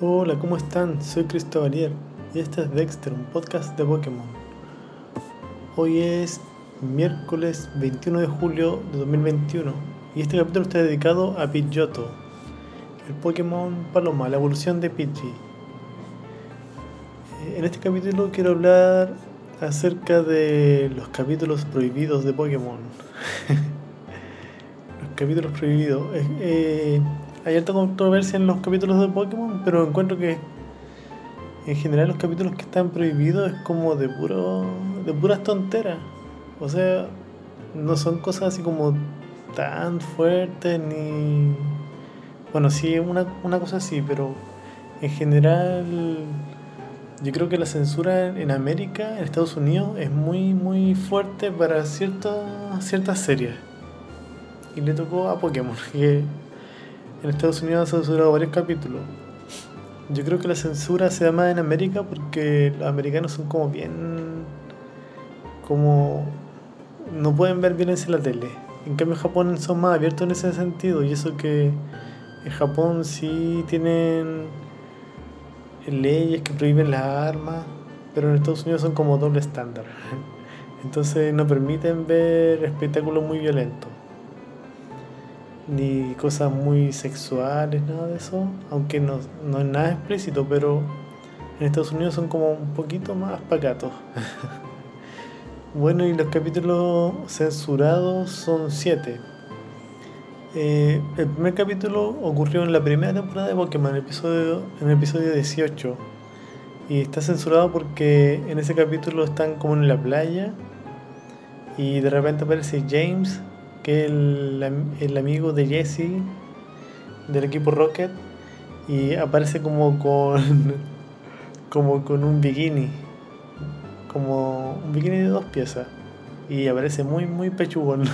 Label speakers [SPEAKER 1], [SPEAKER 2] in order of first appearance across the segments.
[SPEAKER 1] Hola, ¿cómo están? Soy Cristóbalier y este es Dexter, un podcast de Pokémon. Hoy es miércoles 21 de julio de 2021 y este capítulo está dedicado a Pidgeotto, el Pokémon Paloma, la evolución de Pidgey. En este capítulo quiero hablar acerca de los capítulos prohibidos de Pokémon. los capítulos prohibidos. Eh, hay alta controversia en los capítulos de Pokémon, pero encuentro que en general los capítulos que están prohibidos es como de puro de puras tonteras. O sea, no son cosas así como tan fuertes ni bueno, sí, una, una cosa así, pero en general yo creo que la censura en América, en Estados Unidos, es muy, muy fuerte para ciertas, ciertas series. Y le tocó a Pokémon, que en Estados Unidos ha censurado varios capítulos. Yo creo que la censura se da más en América porque los americanos son como bien. como. no pueden ver violencia en la tele. En cambio, en Japón son más abiertos en ese sentido. Y eso que en Japón sí tienen leyes que prohíben las armas, pero en Estados Unidos son como doble estándar. Entonces no permiten ver espectáculos muy violentos ni cosas muy sexuales, nada de eso, aunque no, no es nada explícito, pero en Estados Unidos son como un poquito más pacatos. bueno, y los capítulos censurados son siete. Eh, el primer capítulo ocurrió en la primera temporada de Pokémon, el episodio, en el episodio 18. Y está censurado porque en ese capítulo están como en la playa y de repente aparece James que es el, amigo de Jesse del equipo Rocket y aparece como con como con un bikini como un bikini de dos piezas y aparece muy muy pechugón.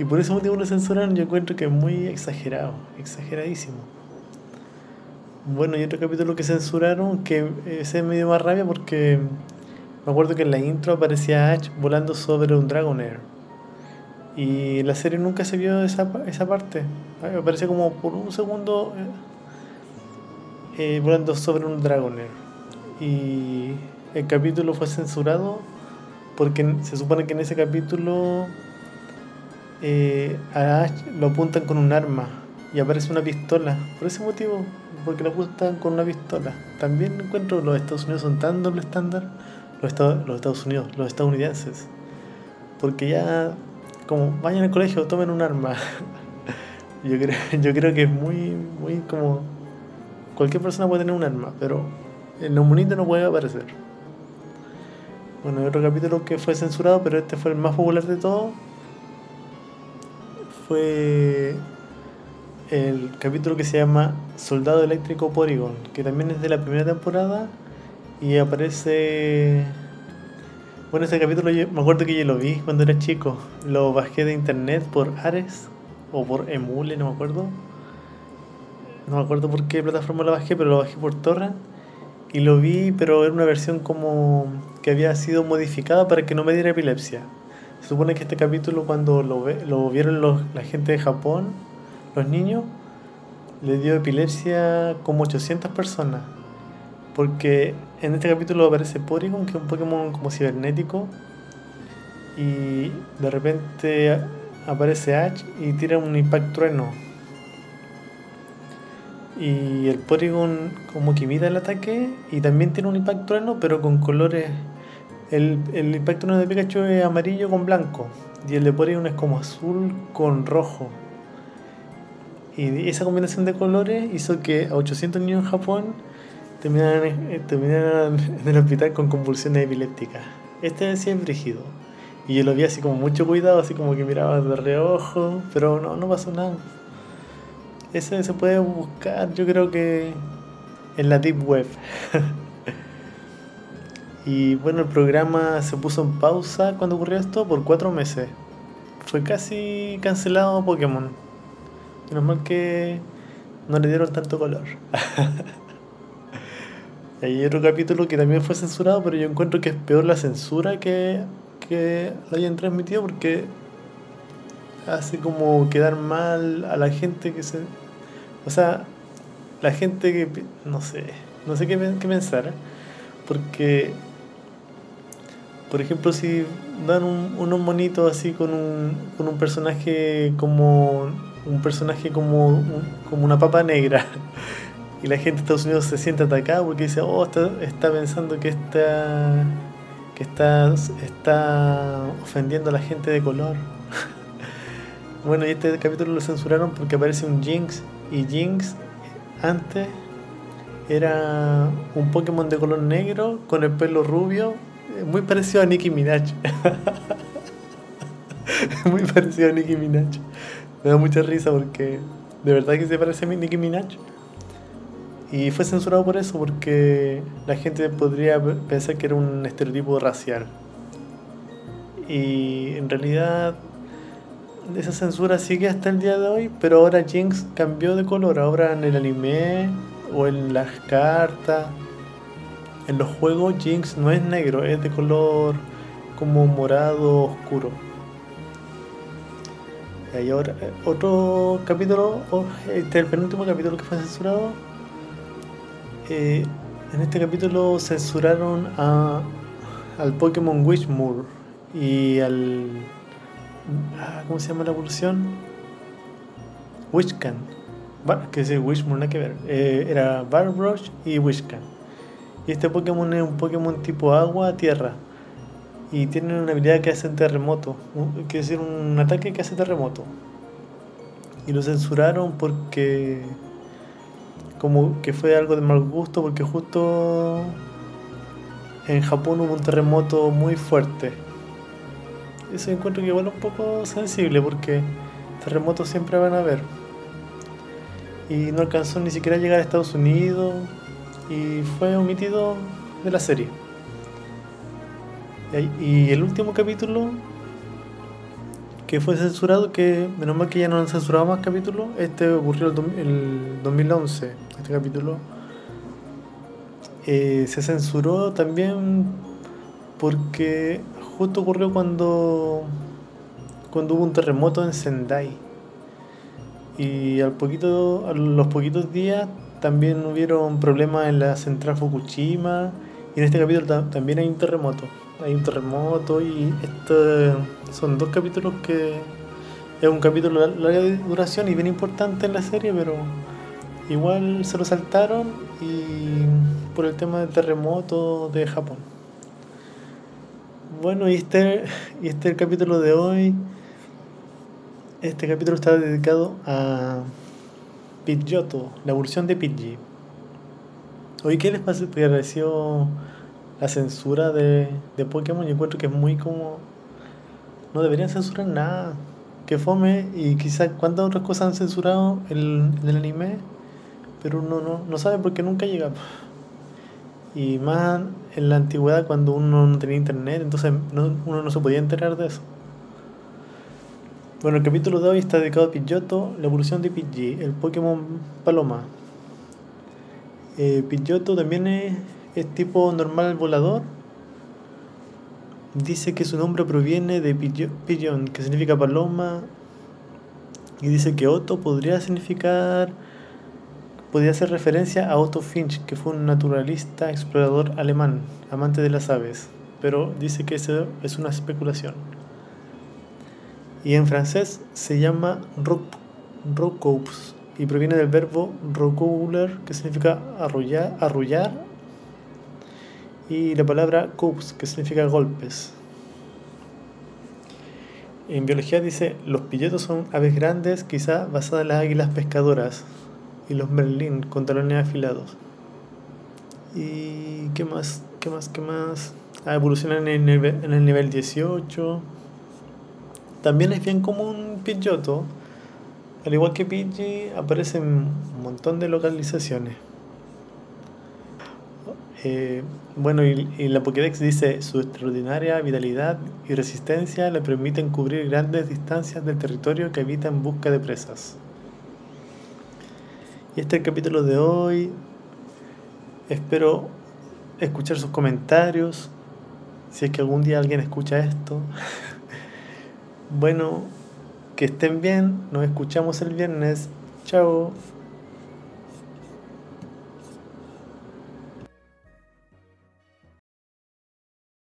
[SPEAKER 1] Y por ese motivo lo censuran yo encuentro que es muy exagerado exageradísimo. Bueno y otro capítulo que censuraron que ese me dio más rabia porque me acuerdo que en la intro aparecía Ash volando sobre un Dragonair y la serie nunca se vio esa, esa parte. Me parece como por un segundo eh, eh, volando sobre un Dragonair. Y el capítulo fue censurado porque se supone que en ese capítulo eh, a Ash lo apuntan con un arma y aparece una pistola. Por ese motivo, porque lo apuntan con una pistola. También encuentro los Estados Unidos son tan doble estándar, los Estados Unidos, los estadounidenses. Porque ya como vayan al colegio, tomen un arma. yo, creo, yo creo que es muy, muy como... Cualquier persona puede tener un arma, pero en los no puede aparecer. Bueno, hay otro capítulo que fue censurado, pero este fue el más popular de todos. Fue el capítulo que se llama Soldado Eléctrico Porygon, que también es de la primera temporada y aparece bueno, ese capítulo me acuerdo que yo lo vi cuando era chico. Lo bajé de internet por Ares o por Emule, no me acuerdo. No me acuerdo por qué plataforma lo bajé, pero lo bajé por Torrent. Y lo vi, pero era una versión como que había sido modificada para que no me diera epilepsia. Se supone que este capítulo cuando lo, lo vieron la gente de Japón, los niños, le dio epilepsia como 800 personas. Porque en este capítulo aparece Porygon, que es un Pokémon como cibernético. Y de repente aparece Ash y tira un Impact Trueno. Y el Porygon como que imita el ataque y también tiene un Impact Trueno, pero con colores. El, el Impact Trueno de Pikachu es amarillo con blanco. Y el de Porygon es como azul con rojo. Y esa combinación de colores hizo que a 800 niños en Japón terminaron, eh, en el hospital con convulsiones epilépticas. Este sí es brígido. Y yo lo vi así como mucho cuidado, así como que miraba de reojo, pero no, no pasó nada. Ese se puede buscar, yo creo que en la Deep Web. y bueno, el programa se puso en pausa cuando ocurrió esto por cuatro meses. Fue casi cancelado Pokémon. Menos mal que no le dieron tanto color. Hay otro capítulo que también fue censurado, pero yo encuentro que es peor la censura que, que lo hayan transmitido porque hace como quedar mal a la gente que se... O sea, la gente que, no sé, no sé qué, qué pensar, porque, por ejemplo, si dan un, unos monitos así con un, con un personaje como un personaje como, como una papa negra y la gente de Estados Unidos se siente atacada porque dice, oh, está, está pensando que está, que está, está ofendiendo a la gente de color. bueno, y este capítulo lo censuraron porque aparece un Jinx y Jinx antes era un Pokémon de color negro con el pelo rubio, eh, muy parecido a Nicki Minaj. muy parecido a Nicki Minaj. Me da mucha risa porque de verdad que se parece a Nicki Minaj. Y fue censurado por eso, porque la gente podría pensar que era un estereotipo racial. Y en realidad esa censura sigue hasta el día de hoy, pero ahora Jinx cambió de color. Ahora en el anime o en las cartas, en los juegos Jinx no es negro, es de color como morado oscuro. Y ahora eh, otro capítulo, este es el penúltimo capítulo que fue censurado en este capítulo censuraron a, al Pokémon Wishmoor y al. Ah, ¿Cómo se llama la evolución? Wishcan. Que es Wishmoor, nada que ver. Eh, era Barbrush y Wishcan. Y este Pokémon es un Pokémon tipo agua, tierra. Y tiene una habilidad que hace terremoto. Quiere decir, un ataque que hace terremoto. Y lo censuraron porque como que fue algo de mal gusto porque justo en Japón hubo un terremoto muy fuerte. Eso encuentro que igual un poco sensible porque terremotos siempre van a haber. Y no alcanzó ni siquiera a llegar a Estados Unidos y fue omitido de la serie. Y el último capítulo que fue censurado, que menos mal que ya no han censurado más capítulos, este ocurrió el, el 2011, este capítulo. Eh, se censuró también porque justo ocurrió cuando, cuando hubo un terremoto en Sendai. Y al poquito, a los poquitos días también hubieron problemas en la central Fukushima y en este capítulo también hay un terremoto hay un terremoto y este son dos capítulos que es un capítulo de larga duración y bien importante en la serie, pero igual se lo saltaron y por el tema del terremoto de Japón. Bueno, y este, y este el capítulo de hoy. Este capítulo está dedicado a Pidgeotto, la evolución de Pidgey. Hoy, ¿qué les pareció? La censura de, de Pokémon, yo encuentro que es muy como. No deberían censurar nada. Que fome y quizás cuántas otras cosas han censurado en, el anime, pero uno no, no sabe porque nunca llega. Y más en la antigüedad cuando uno no tenía internet, entonces uno no se podía enterar de eso. Bueno, el capítulo de hoy está dedicado a Pidgeotto, la evolución de Pidgey, el Pokémon Paloma. Eh, Pidgeotto también es es tipo normal volador. Dice que su nombre proviene de pigeon, que significa paloma. Y dice que Otto podría significar, podría hacer referencia a Otto Finch, que fue un naturalista explorador alemán, amante de las aves. Pero dice que eso es una especulación. Y en francés se llama Rocoups y proviene del verbo rocouler, que significa arrullar, arrullar y la palabra coups, que significa golpes. En biología dice, los pilletos son aves grandes, quizá basadas en las águilas pescadoras, y los merlín con talones afilados. ¿Y qué más? ¿Qué más? ¿Qué más? Ah, evolucionan en el, en el nivel 18. También es bien común Pidgeotto. Al igual que Pidgey, aparece en un montón de localizaciones. Eh, bueno, y, la Pokédex dice, su extraordinaria vitalidad y resistencia le permiten cubrir grandes distancias del territorio que habita en busca de presas. Y este es el capítulo de hoy. Espero escuchar sus comentarios. Si es que algún día alguien escucha esto. bueno, que estén bien. Nos escuchamos el viernes. Chao.